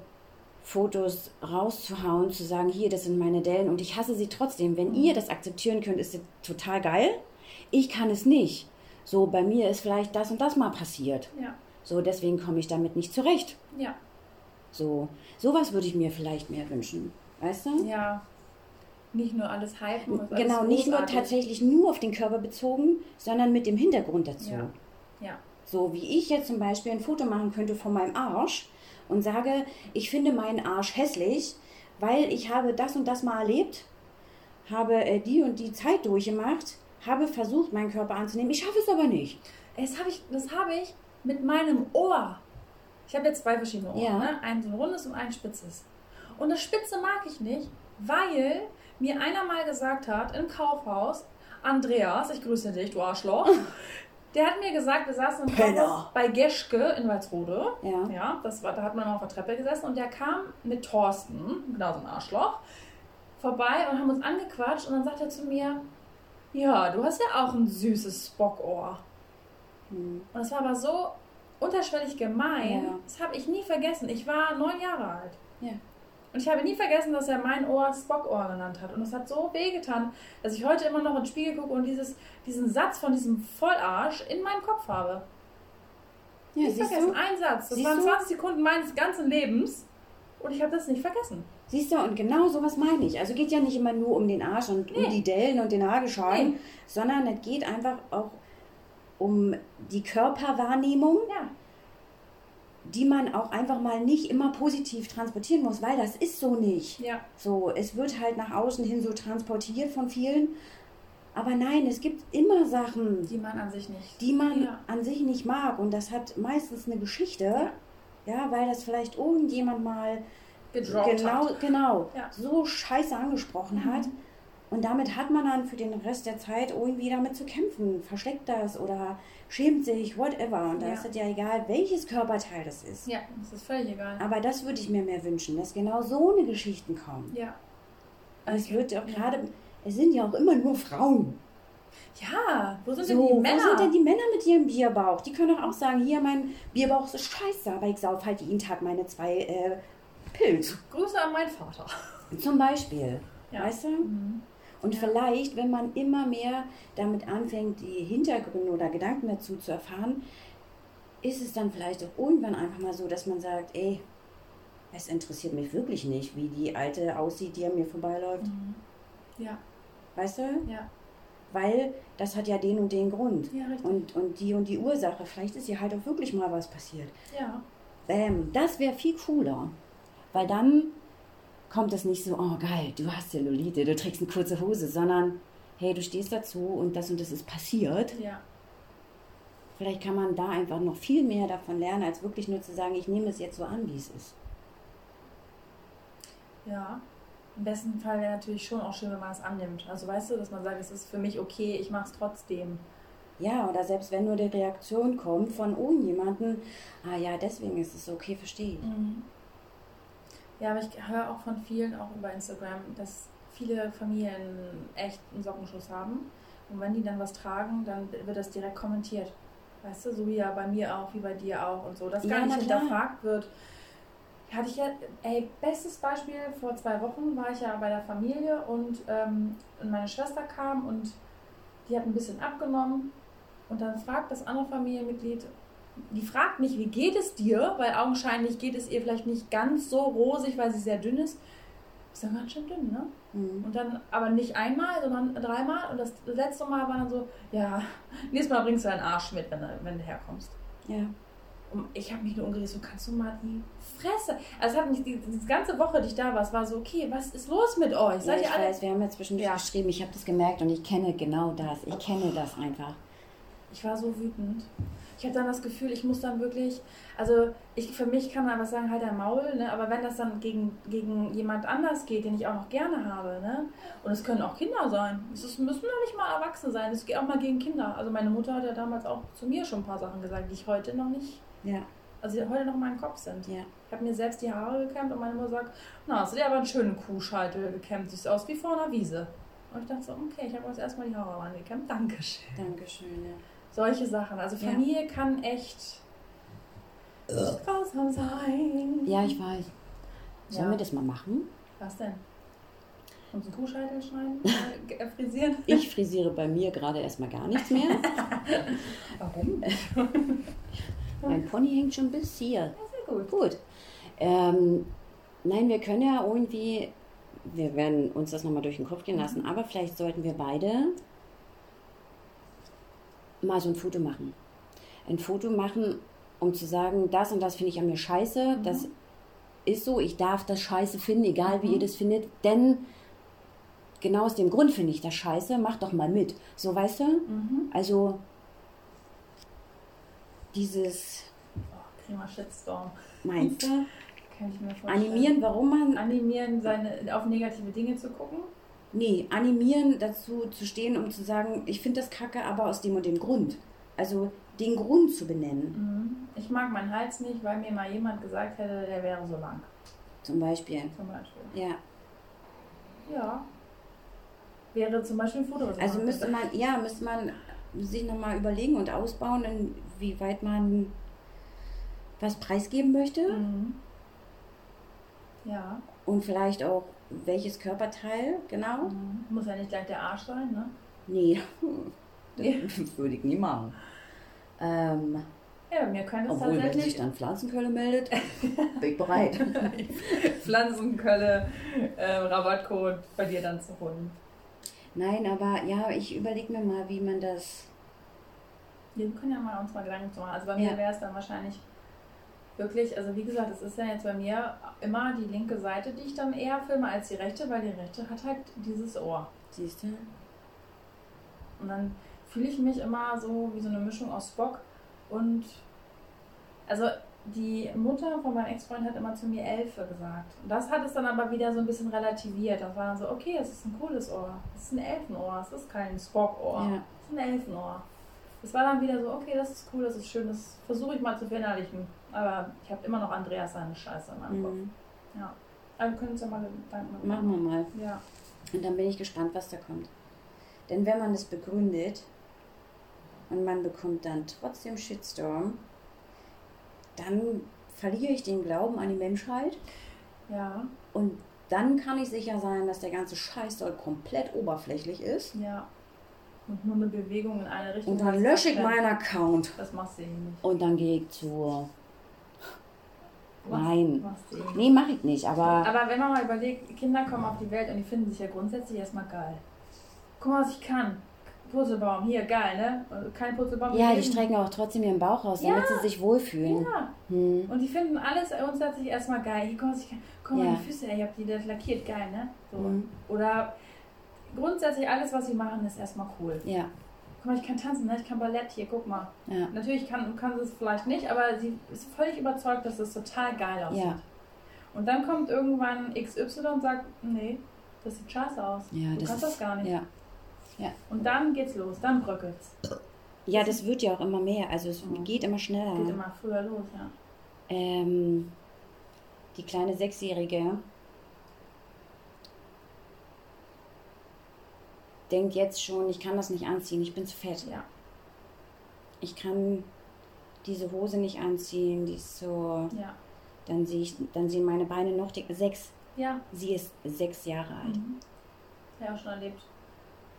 Fotos rauszuhauen, zu sagen, hier, das sind meine Dellen und ich hasse sie trotzdem. Wenn ihr das akzeptieren könnt, ist das total geil. Ich kann es nicht. So, bei mir ist vielleicht das und das mal passiert. Ja. So, deswegen komme ich damit nicht zurecht. Ja. So, sowas würde ich mir vielleicht mehr wünschen. Weißt du? Ja. Nicht nur alles hypen. Genau, alles nicht nur tatsächlich nur auf den Körper bezogen, sondern mit dem Hintergrund dazu. Ja. Ja. So wie ich jetzt zum Beispiel ein Foto machen könnte von meinem Arsch und sage, ich finde meinen Arsch hässlich, weil ich habe das und das mal erlebt, habe äh, die und die Zeit durchgemacht, habe versucht, meinen Körper anzunehmen. Ich schaffe es aber nicht. Das habe ich, das habe ich mit meinem Ohr. Ich habe jetzt zwei verschiedene Ohren. Ja. Ne? Ein so rundes und ein spitzes. Und das spitze mag ich nicht, weil mir einer mal gesagt hat im Kaufhaus, Andreas, ich grüße dich, du Arschloch. Der hat mir gesagt, wir saßen im. Kaufhaus bei Geschke in Walsrode. Ja. Ja, das war, da hat man auf der Treppe gesessen und der kam mit Thorsten, genau so ein Arschloch, vorbei und haben uns angequatscht und dann sagt er zu mir, ja, du hast ja auch ein süßes Spockohr. Hm. Und es war aber so unterschwellig gemein, Ja. das habe ich nie vergessen. Ich war neun Jahre alt. Ja. Und ich habe nie vergessen, dass er mein Ohr Spockohr genannt hat. Und es hat so wehgetan, dass ich heute immer noch in den Spiegel gucke und dieses, diesen Satz von diesem Vollarsch in meinem Kopf habe. Ja, Nicht vergessen. du? Ein Satz. Das Siehst waren du? 20 Sekunden meines ganzen Lebens. Und ich habe das nicht vergessen. Siehst du, und genau sowas meine ich. Also geht ja nicht immer nur um den Arsch und Nee. um die Dellen und den Haargeschaden, Nee. sondern es geht einfach auch um die Körperwahrnehmung, Ja. Die man auch einfach mal nicht immer positiv transportieren muss, weil das ist so nicht. Ja. So, es wird halt nach außen hin so transportiert von vielen. Aber nein, es gibt immer Sachen, Die man an sich nicht. die man Ja. an sich nicht mag. Und das hat meistens eine Geschichte. Ja. Ja, weil das vielleicht irgendjemand mal gedroppt genau, hat. genau Ja. so scheiße angesprochen Mhm. hat. Und damit hat man dann für den Rest der Zeit irgendwie damit zu kämpfen. Versteckt das oder schämt sich, whatever. Und da Ja. ist es ja egal, welches Körperteil das ist. Ja, das ist völlig egal. Aber das würde ich mir mehr wünschen, dass genau so eine Geschichten kommen. Ja. Es wird auch gerade, es sind ja auch immer nur Frauen. Ja, wo sind So, denn die wo Männer? sind denn die Männer mit ihrem Bierbauch? Die können doch auch sagen, hier, mein Bierbauch ist scheiße, aber ich sauf halt jeden Tag meine zwei äh, Pilz. Grüße an meinen Vater. Zum Beispiel. Ja. Weißt du? Mhm. Und vielleicht, wenn man immer mehr damit anfängt, die Hintergründe oder Gedanken dazu zu erfahren, ist es dann vielleicht auch irgendwann einfach mal so, dass man sagt, ey, es interessiert mich wirklich nicht, wie die Alte aussieht, die an mir vorbeiläuft. Mhm. Ja, Weißt du? ja. Weil das hat ja den und den Grund. Ja, richtig. Und, und die und die Ursache. Vielleicht ist hier halt auch wirklich mal was passiert. Ja. Bäm, das wäre viel cooler. Weil dann kommt es nicht so, oh geil, du hast Zellulite, du trägst eine kurze Hose, sondern hey, du stehst dazu und das und das ist passiert. Ja. Vielleicht kann man da einfach noch viel mehr davon lernen, als wirklich nur zu sagen, ich nehme es jetzt so an, wie es ist. Ja. Im besten Fall wäre natürlich schon auch schön, wenn man es annimmt. Also weißt du, dass man sagt, es ist für mich okay, ich mache es trotzdem. Ja, oder selbst wenn nur die Reaktion kommt von irgendjemandem, ah ja, deswegen ist es okay, verstehe ich. Mhm. Ja, aber ich höre auch von vielen, auch über Instagram, dass viele Familien echt einen Sockenschuss haben. Und wenn die dann was tragen, dann wird das direkt kommentiert. Weißt du, so wie ja bei mir auch, wie bei dir auch und so. Dass Ja, gar nicht hinterfragt wird. Hatte ich ja, ey, bestes Beispiel, vor zwei Wochen war ich ja bei der Familie und, ähm, und meine Schwester kam und die hat ein bisschen abgenommen. Und dann fragt das andere Familienmitglied, die fragt nicht, wie geht es dir, weil augenscheinlich geht es ihr vielleicht nicht ganz so rosig, weil sie sehr dünn ist. Ist ja ganz schön dünn, ne? Mhm. Und dann aber nicht einmal, sondern dreimal. Und das letzte Mal war dann so, ja, nächstes Mal bringst du deinen Arsch mit, wenn du, wenn du herkommst. Ja. Und ich habe mich nur umgedreht, so kannst du mal die Fresse. Also es hat mich die, die ganze Woche, die ich da war, es war so, okay, was ist los mit euch? Ja, Seid ich ihr alle weiß, wir haben ja zwischendurch Ja. geschrieben, ich habe das gemerkt und ich kenne genau das. Ich kenne das einfach. Ich war so wütend. Ich hatte dann das Gefühl, ich muss dann wirklich, also ich für mich kann man was sagen, halt ein Maul, ne? aber wenn das dann gegen, gegen jemand anders geht, den ich auch noch gerne habe, ne? und es können auch Kinder sein, es ist, müssen doch nicht mal Erwachsene sein, es geht auch mal gegen Kinder. Also meine Mutter hat ja damals auch zu mir schon ein paar Sachen gesagt, die ich heute noch nicht, Ja, also die heute noch in meinem Kopf sind. ja. Ich habe mir selbst die Haare gekämmt und meine Mutter sagt, na, hast du dir aber einen schönen Kuhscheitel gekämmt, siehst aus wie vor einer Wiese. Und ich dachte so, okay, ich habe uns erstmal die Haare angekämmt, Dankeschön. Dankeschön, ja. Solche Sachen. Also Ja. Familie kann echt grausam sein. Ja, ich weiß. Sollen Ja. wir das mal machen? Was denn? Uns einen Kuhscheitel schneiden? äh, frisieren? Ich frisiere bei mir gerade erstmal gar nichts mehr. Warum? mein Pony hängt schon bis hier. Sehr gut. Gut. Ähm, nein, wir können ja irgendwie, wir werden uns das nochmal durch den Kopf gehen lassen, aber vielleicht sollten wir beide mal so ein Foto machen. Ein Foto machen, um zu sagen, das und das finde ich an mir scheiße, das ist so, ich darf das scheiße finden, egal wie ihr das findet, denn genau aus dem Grund finde ich das scheiße, mach doch mal mit. So, weißt du? Mhm. Also, dieses, Oh, prima Shitstorm. meinst du? Kann ich mir vorstellen. Animieren, warum man Animieren, seine, auf negative Dinge zu gucken. Nee, animieren dazu zu stehen, um zu sagen, ich finde das kacke, aber aus dem und dem Grund. Also den Grund zu benennen, Mhm. Ich mag meinen Hals nicht, weil mir mal jemand gesagt hätte, der wäre so lang. zum Beispiel. Zum Beispiel. Ja, Ja. Wäre zum Beispiel ein Foto. also müsste man, ja, müsste man sich nochmal überlegen und ausbauen, inwieweit man was preisgeben möchte Mhm. Ja. und vielleicht auch welches Körperteil, genau. Mhm. Muss ja nicht gleich der Arsch sein, ne? Nee, das würde ich nie machen. Ähm, Ja, mir könnte es obwohl, wenn sich tatsächlich dann Pflanzenkölle meldet, bin ich bereit. Pflanzenkölle, äh, Rabattcode bei dir dann zu holen. Nein, aber ja, ich überlege mir mal, wie man das Wir können ja mal uns mal Gedanken zu machen. Also bei mir Ja. wäre es dann wahrscheinlich wirklich, also wie gesagt, es ist ja jetzt bei mir immer die linke Seite, die ich dann eher filme als die rechte, weil die rechte hat halt dieses Ohr. Siehst du? Und dann fühle ich mich immer so wie so eine Mischung aus Spock und also die Mutter von meinem Ex-Freund hat immer zu mir Elfe gesagt. Und das hat es dann aber wieder so ein bisschen relativiert. Das war dann so, okay, es ist ein cooles Ohr. Es ist ein Elfenohr, es ist kein Spock-Ohr. Ja. Es ist ein Elfenohr. Das war dann wieder so, okay, das ist cool, das ist schön, das versuche ich mal zu verinnerlichen. Aber ich habe immer noch Andreas seine Scheiße in meinem Kopf. Mhm. Ja. Wir können ja mal Gedanken machen. Machen wir mal. Ja. Und dann bin ich gespannt, was da kommt. Denn wenn man es begründet und man bekommt dann trotzdem Shitstorm, dann verliere ich den Glauben an die Menschheit Ja. und dann kann ich sicher sein, dass der ganze Scheiß dort komplett oberflächlich ist. Ja. Und nur eine Bewegung in eine Richtung. Und dann lösche ich meinen Account Das machst du eh nicht. und dann gehe ich zur. Machst- Nein. Machst du eh. Nee, mache ich nicht, aber. Aber wenn man mal überlegt, Kinder kommen auf die Welt und die finden sich ja grundsätzlich erstmal geil. Guck mal, was ich kann. Purzelbaum, hier, geil, ne? Kein Purzelbaum. Ja, die strecken auch trotzdem ihren Bauch raus, damit Ja. sie sich wohlfühlen. Ja, Hm. und die finden alles grundsätzlich erstmal geil. Hier, guck, was ich kann. Guck mal, Ja. die Füße, ich hab die das lackiert, geil, ne? So. Mhm. Oder grundsätzlich alles, was sie machen, ist erstmal cool. Ja, Guck mal, ich kann tanzen, ne? Ich kann Ballett hier, guck mal. ja, Natürlich kann, kann sie es vielleicht nicht, aber sie ist völlig überzeugt, dass es total geil aussieht. Ja. Und dann kommt irgendwann XY und sagt, nee, das sieht scheiße aus. ja. du Das kannst ist, das gar nicht. Ja. Und dann geht's los, dann bröckelt's. ja, das wird ja auch immer mehr. Also es Mhm. geht immer schneller. Geht immer früher los, ja. Ähm, die kleine Sechsjährige denkt jetzt schon, ich kann das nicht anziehen, ich bin zu fett. Ja. Ich kann diese Hose nicht anziehen, die ist so. Ja. Dann sehe ich, dann sehen meine Beine noch dick. Sechs. Ja. Sie ist sechs Jahre alt. Mhm. Ja, auch schon erlebt.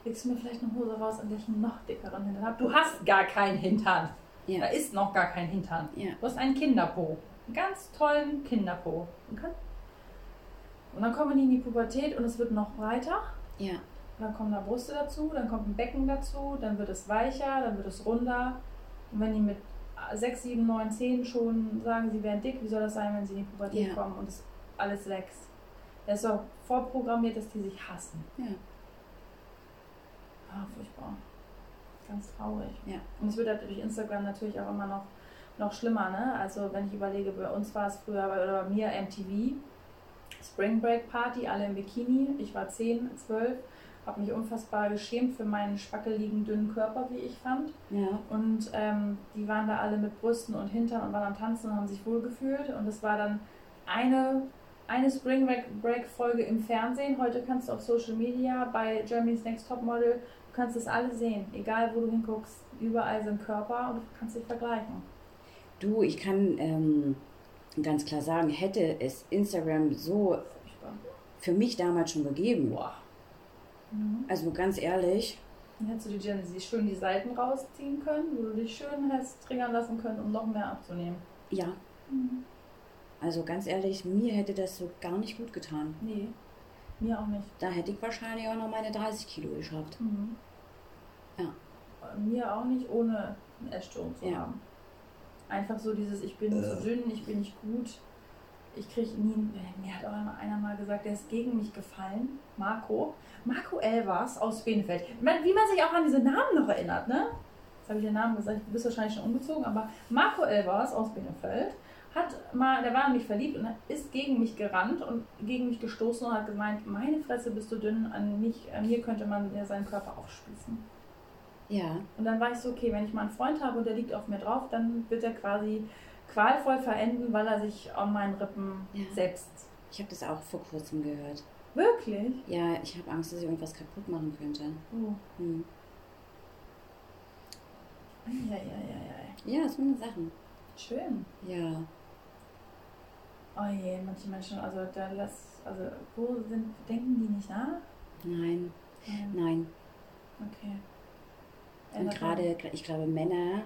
Legst du mir vielleicht eine Hose raus, in der ich einen noch dickeren Hintern habe? Du hast gar keinen Hintern. Da Ja. ist noch gar kein Hintern. Ja. Du hast einen Kinderpo. Einen ganz tollen Kinderpo. Okay? Und dann kommen die in die Pubertät und es wird noch breiter. Ja. Dann kommen da Brüste dazu, dann kommt ein Becken dazu, dann wird es weicher, dann wird es runder. Und wenn die mit 6, 7, 9, 10 schon sagen, sie wären dick, wie soll das sein, wenn sie in die Pubertät Ja. kommen und es alles wächst? Es ist auch vorprogrammiert, dass die sich hassen. Ja. Ah, furchtbar. Ganz traurig. Ja. Und es wird halt durch Instagram natürlich auch immer noch, noch schlimmer, ne? Also wenn ich überlege, bei uns war es früher, oder bei mir MTV, Spring Break Party, alle im Bikini. Ich war 10, 12, habe mich unfassbar geschämt für meinen spackeligen, dünnen Körper, wie ich fand. Ja. Und ähm, die waren da alle mit Brüsten und Hintern und waren am Tanzen und haben sich wohlgefühlt. Und es war dann eine, eine Spring Break- Break Folge im Fernsehen. Heute kannst du auf Social Media bei Germany's Next Top Model, du kannst das alles sehen. Egal wo du hinguckst, überall sind Körper und du kannst dich vergleichen. Du, ich kann ähm, ganz klar sagen, hätte es Instagram so für mich damals schon gegeben. Boah. Mhm. Also ganz ehrlich, Dann hättest du die Jen sie schön die Seiten rausziehen können, wo du dich schön hättest triggern lassen können, um noch mehr abzunehmen. ja. Also ganz ehrlich, mir hätte das so gar nicht gut getan. Nee, mir auch nicht. Da hätte ich wahrscheinlich auch noch meine 30 Kilo geschafft. Mhm. Ja. Mir auch nicht, ohne eine Essstörung zu Ja. haben. Einfach so dieses, ich bin zu dünn, ich bin nicht gut. Ich kriege nie, äh, mir hat auch einer mal gesagt, der ist gegen mich gefallen. Marco. Marco Elvers aus Benefeld. Wie man sich auch an diese Namen noch erinnert, ne? Jetzt habe ich den Namen gesagt, du bist wahrscheinlich schon umgezogen, aber Marco Elvers aus Benefeld hat mal, der war in mich verliebt und ist gegen mich gerannt und gegen mich gestoßen und hat gemeint, meine Fresse bist du dünn, an, mich, an mir könnte man ja seinen Körper aufspießen. Ja, Und dann war ich so, okay, wenn ich mal einen Freund habe und der liegt auf mir drauf, dann wird er quasi qualvoll verenden, weil er sich an meinen Rippen Ja. selbst. ich habe das auch vor kurzem gehört. Wirklich? Ja, ich habe Angst, dass ich irgendwas kaputt machen könnte. Oh. Hm. Ja, ja, ja, ja. Ja, so eine Sachen. Schön. Ja, Oh je, manche Menschen, also da lass, also wo sind, denken die nicht nach? nein, Nein. nein. Okay. Und gerade, ich glaube, Männer,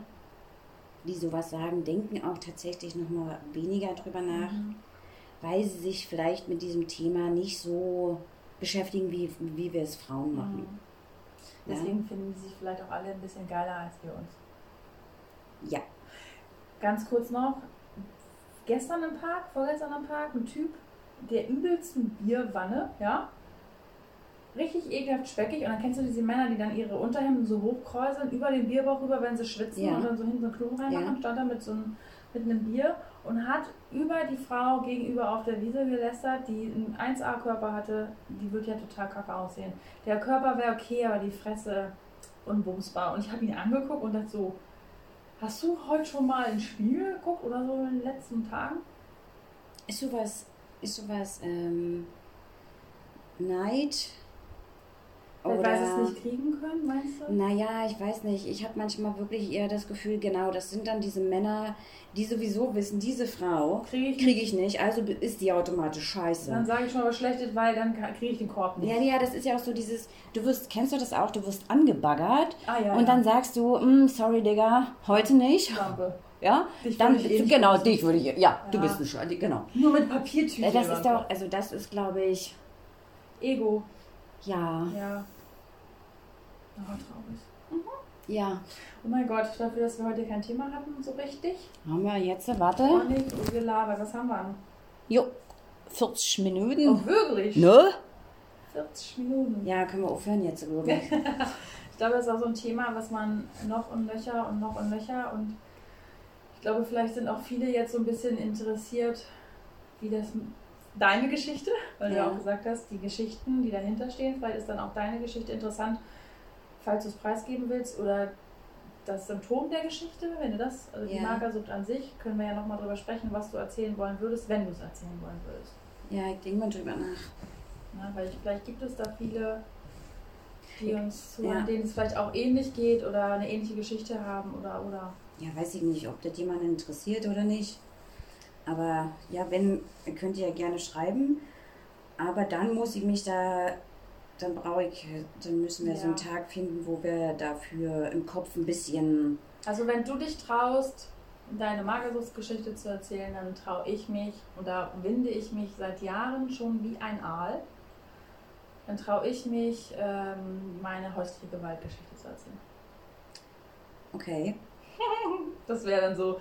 die sowas sagen, denken auch tatsächlich noch mal weniger drüber nach, Mhm. weil sie sich vielleicht mit diesem Thema nicht so beschäftigen, wie, wie wir es Frauen machen. Mhm. Deswegen finden die sich vielleicht auch alle ein bisschen geiler als wir uns. Ja, Ganz kurz noch, gestern im Park, vorgestern im Park, ein Typ der übelsten Bierwanne, ja, richtig ekelhaft speckig. Und dann kennst du diese Männer, die dann ihre Unterhemden so hochkräuseln, über den Bierbauch rüber, wenn sie schwitzen Ja. und dann so hinten so ein Klo reinmachen, Ja. stand da mit so einem, mit einem Bier und hat über die Frau gegenüber auf der Wiese gelästert, die einen 1A-Körper hatte. Die wird ja total kacke aussehen. Der Körper wäre okay, aber die Fresse unbumsbar. Und ich habe ihn angeguckt und dachte so, hast du heute schon mal in den Spiegel geguckt oder so in den letzten Tagen? Ist sowas, ist sowas, ähm, Neid oder, weil sie es nicht kriegen können, meinst du? Naja, ich weiß nicht. Ich habe manchmal wirklich eher das Gefühl, genau, das sind dann diese Männer, die sowieso wissen, diese Frau kriege ich, krieg ich, nicht, also ist die automatisch scheiße. Dann sage ich schon was Schlechtes, weil dann kriege ich den Korb nicht. Ja, ja, das ist ja auch so dieses, du wirst, kennst du das auch, du wirst angebaggert ah, ja, und ja. dann sagst du, mm, sorry Digga, heute nicht. Lampe. Ja, dich dann eh genau dich würde ich ja, ja, du bist ein Scheiße, genau. Nur mit Papiertüten. Das ist doch, also das ist, glaube ich, Ego. Ja. Ja. Oh, traurig. Mhm. Ja. Oh mein Gott, dafür, dass wir heute kein Thema hatten, so richtig. Haben wir jetzt, warte. Oh, nicht, gelabert, was haben wir an? Jo, 40 Minuten. Oh, wirklich? Ne? 40 Minuten. Ja, können wir aufhören jetzt, glaube ich. ich glaube, das ist auch so ein Thema, was man noch und Löcher und noch und Löcher und ich glaube, vielleicht sind auch viele jetzt so ein bisschen interessiert, wie das deine Geschichte, weil ja. du auch gesagt hast, die Geschichten, die dahinter stehen, vielleicht ist dann auch deine Geschichte interessant, falls du es preisgeben willst oder das Symptom der Geschichte, wenn du das, also die ja. Magersucht an sich, können wir ja nochmal drüber sprechen, was du erzählen wollen würdest, wenn du es erzählen wollen würdest. Ja, ich denke mal drüber nach. Na, weil ich, vielleicht gibt es da viele, die uns zuhören, ja. denen es vielleicht auch ähnlich geht oder eine ähnliche Geschichte haben oder oder. Ja, weiß ich nicht, ob das jemanden interessiert oder nicht. Aber ja, wenn, könnt ihr ja gerne schreiben. Aber dann muss ich mich da, dann brauche ich, dann müssen wir ja. so einen Tag finden, wo wir dafür im Kopf ein bisschen. Also wenn du dich traust, deine Magersuchtsgeschichte zu erzählen, dann traue ich mich und da winde ich mich seit Jahren schon wie ein Aal. Dann traue ich mich, ähm, meine häusliche Gewaltgeschichte zu erzählen. Okay. das wäre dann so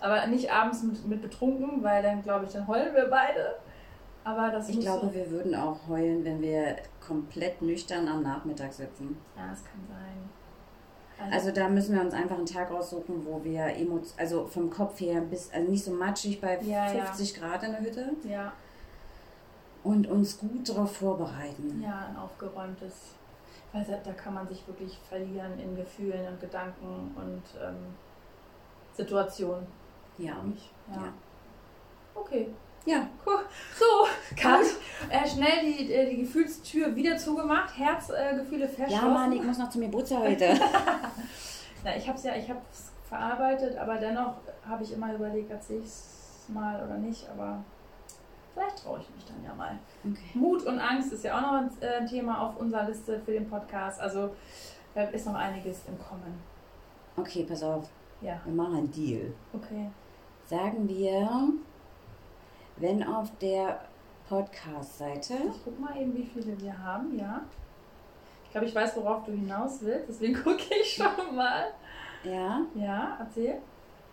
aber nicht abends mit, mit betrunken, weil dann glaube ich, dann heulen wir beide. Aber das Ich glaube, so wir würden auch heulen, wenn wir komplett nüchtern am Nachmittag sitzen. Ja, das kann sein. Also, also da müssen wir uns einfach einen Tag aussuchen, wo wir also vom Kopf her bis, also nicht so matschig bei ja, 50 ja. Grad in der Hütte. Ja. Und uns gut darauf vorbereiten. Ja, ein aufgeräumtes. Weil da kann man sich wirklich verlieren in Gefühlen und Gedanken und ähm, Situationen. Ja. ja. ja. Okay. Ja. Cool. So, Kat, äh, schnell die, äh, die Gefühlstür wieder zugemacht, Herzgefühle äh, verschlossen. Ja, Mann, ich muss noch zu mir Butze heute. Na, ich habe es ja, ich habe es verarbeitet, aber dennoch habe ich immer überlegt, erzähle ich es mal oder nicht, aber vielleicht traue ich mich dann ja mal. Okay. Mut und Angst ist ja auch noch ein, äh, ein Thema auf unserer Liste für den Podcast, also da ist noch einiges im Kommen. Okay, pass auf. Ja. Wir machen einen Deal. Okay sagen wir, wenn auf der Podcast-Seite. Ich guck mal eben, wie viele wir haben, ja. Ich glaube, ich weiß, worauf du hinaus willst, deswegen gucke ich schon mal. Ja. Ja, erzähl.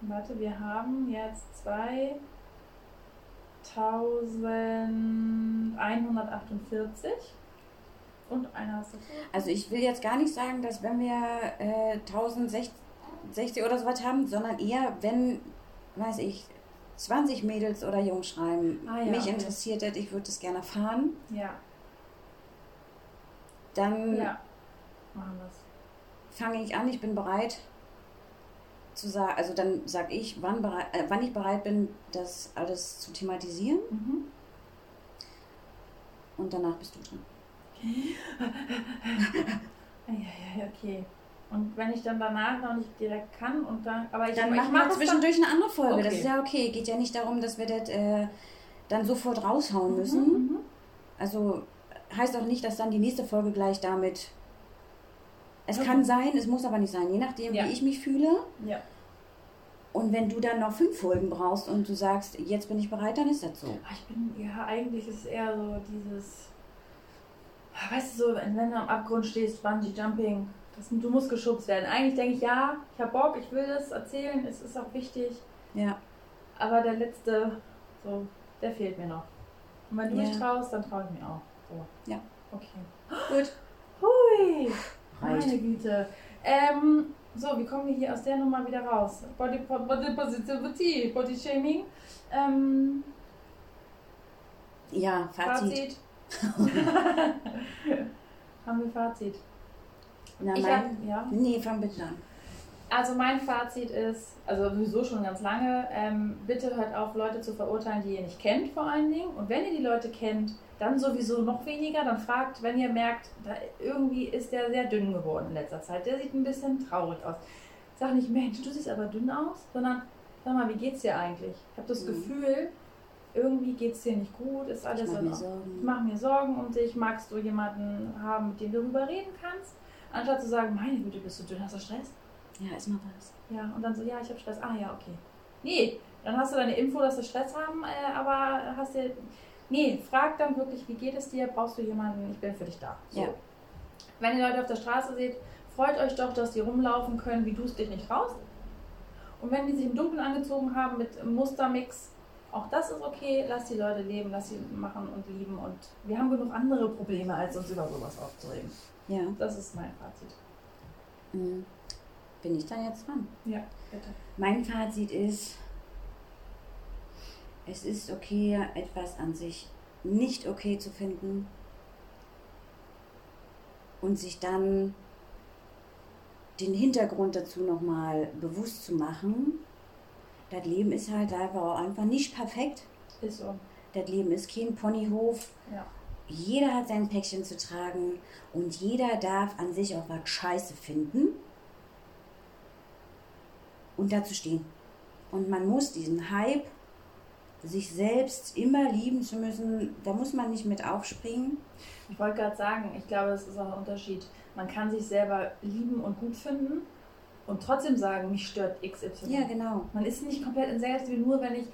Warte, wir haben jetzt 2148 und einer ist Also ich will jetzt gar nicht sagen, dass wenn wir äh, 1060 oder so was haben, sondern eher, wenn weiß ich, 20 Mädels oder Jungs schreiben, ah, ja, mich okay. interessiert das, ich würde es gerne fahren. Ja. Dann ja. fange ich an, ich bin bereit zu sagen, also dann sage ich, wann, bereit, äh, wann ich bereit bin, das alles zu thematisieren. Mhm. Und danach bist du dran. ja, ja, okay. Und wenn ich dann danach noch nicht direkt kann und dann, aber ich dann machen wir zwischendurch eine andere Folge. Okay. Das ist ja okay. Geht ja nicht darum, dass wir das äh, dann sofort raushauen mhm, müssen. Mhm, also heißt auch nicht, dass dann die nächste Folge gleich damit. Es okay. kann sein, es muss aber nicht sein, je nachdem, ja. wie ich mich fühle. Ja. Und wenn du dann noch fünf Folgen brauchst und du sagst, jetzt bin ich bereit, dann ist das so. Ich bin, ja, eigentlich ist es eher so dieses, weißt du, so, wenn du am Abgrund stehst, Bungee Jumping, das, du musst geschubst werden. Eigentlich denke ich, ja, ich habe Bock, ich will das erzählen, es ist auch wichtig. Ja. Aber der letzte, so, der fehlt mir noch. Und wenn du ja. mich traust, dann traue ich mir auch. So. Ja. Okay. Gut. Hui. Reicht. Meine Güte. Ähm, So, wie kommen wir hier aus der Nummer wieder raus? Body, Body Positivity, Body Shaming. Ähm, ja, Fazit. Fazit. Haben wir Fazit? Na, Ich mein, hab, ja. Nee, fang bitte an. Also mein Fazit ist, also sowieso schon ganz lange, ähm, bitte hört auf, Leute zu verurteilen, die ihr nicht kennt vor allen Dingen. Und wenn ihr die Leute kennt, dann sowieso noch weniger. Dann fragt, wenn ihr merkt, da irgendwie ist der sehr dünn geworden in letzter Zeit. Der sieht ein bisschen traurig aus. Sag nicht, Mensch, du siehst aber dünn aus, sondern sag mal, wie geht's dir eigentlich? Ich habe das Mhm. Gefühl, irgendwie geht's dir nicht gut, ist Ich alles mach in Ordnung. Ich mache mir Sorgen um dich. Magst du jemanden haben, mit dem du darüber reden kannst? Anstatt zu sagen, meine Güte, bist du dünn, hast du Stress? Ja, ist mal was. Ja, und dann so, ja, ich habe Stress. Ah, ja, okay. Nee, dann hast du deine Info, dass sie Stress haben, äh, aber hast du. Nee, frag dann wirklich, wie geht es dir? Brauchst du jemanden? Ich bin für dich da. So. Ja. Wenn ihr Leute auf der Straße seht, freut euch doch, dass die rumlaufen können, wie du es dich nicht traust. Und wenn die sich im Dunkeln angezogen haben mit Mustermix, auch das ist okay. Lasst die Leute leben, lasst sie machen und lieben. Und wir haben genug andere Probleme, als uns über sowas aufzuregen. Ja. Das ist mein Fazit. Mhm. Bin ich dann jetzt dran? Ja, bitte. Mein Fazit ist, es ist okay, etwas an sich nicht okay zu finden und sich dann den Hintergrund dazu nochmal bewusst zu machen. Das Leben ist halt einfach auch einfach nicht perfekt. Ist so. Das Leben ist kein Ponyhof. Ja. Jeder hat sein Päckchen zu tragen und jeder darf an sich auch was Scheiße finden und dazu stehen. Und man muss diesen Hype, sich selbst immer lieben zu müssen, da muss man nicht mit aufspringen. Ich wollte gerade sagen, ich glaube, das ist auch ein Unterschied. Man kann sich selber lieben und gut finden und trotzdem sagen, mich stört XY. Ja, genau. Man ist nicht komplett in Selbstliebe, nur wenn ich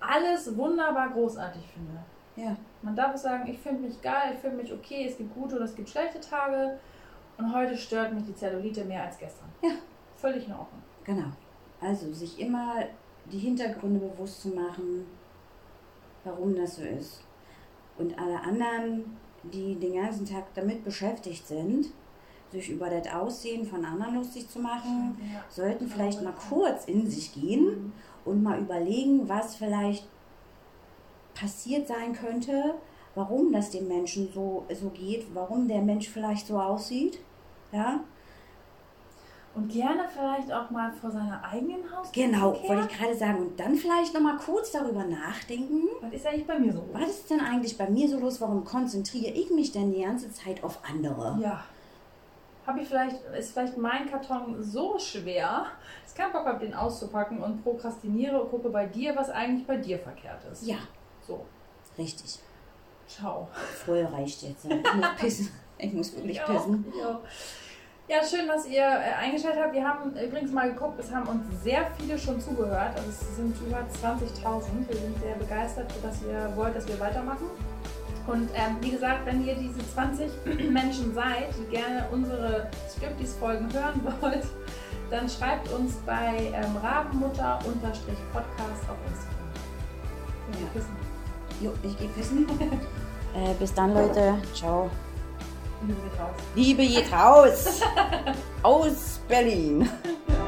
alles wunderbar großartig finde. Ja, Man darf sagen, ich finde mich geil, ich finde mich okay, es gibt gute und es gibt schlechte Tage und heute stört mich die Zellulite mehr als gestern. Ja. Völlig in Ordnung. genau. Also sich immer die Hintergründe bewusst zu machen, warum das so ist. Und alle anderen, die den ganzen Tag damit beschäftigt sind, sich über das Aussehen von anderen lustig zu machen, Ja. sollten vielleicht mal kurz in sich gehen und mal überlegen, was vielleicht passiert sein könnte, warum das dem Menschen so, so geht, warum der Mensch vielleicht so aussieht. Ja, Und gerne vielleicht auch mal vor seiner eigenen Haustür. genau, wollte ich gerade sagen. Und dann vielleicht noch mal kurz darüber nachdenken, Was ist eigentlich bei mir so? was ist denn eigentlich bei mir so los? Warum konzentriere ich mich denn die ganze Zeit auf andere? Ja. Habe ich vielleicht, ist vielleicht mein Karton so schwer, dass ich keinen Bock habe, den auszupacken und prokrastiniere und gucke bei dir, was eigentlich bei dir verkehrt ist. Ja, So, richtig. ciao. Voll reicht jetzt. Ich muss pissen. Ich muss wirklich pissen. ja. ja, schön, dass ihr äh, eingeschaltet habt. Wir haben übrigens mal geguckt, es haben uns sehr viele schon zugehört. Also es sind über 20.000. Wir sind sehr begeistert, dass ihr wollt, dass wir weitermachen. Und ähm, wie gesagt, wenn ihr diese 20 Menschen seid, die gerne unsere Striptease-Folgen hören wollt, dann schreibt uns bei ähm, rabenmutter-podcast auf Instagram. Ja. Jo, ich gehe pissen. äh, bis dann, Leute. Ciao. Liebe geht raus. Liebe geht raus. Aus Berlin.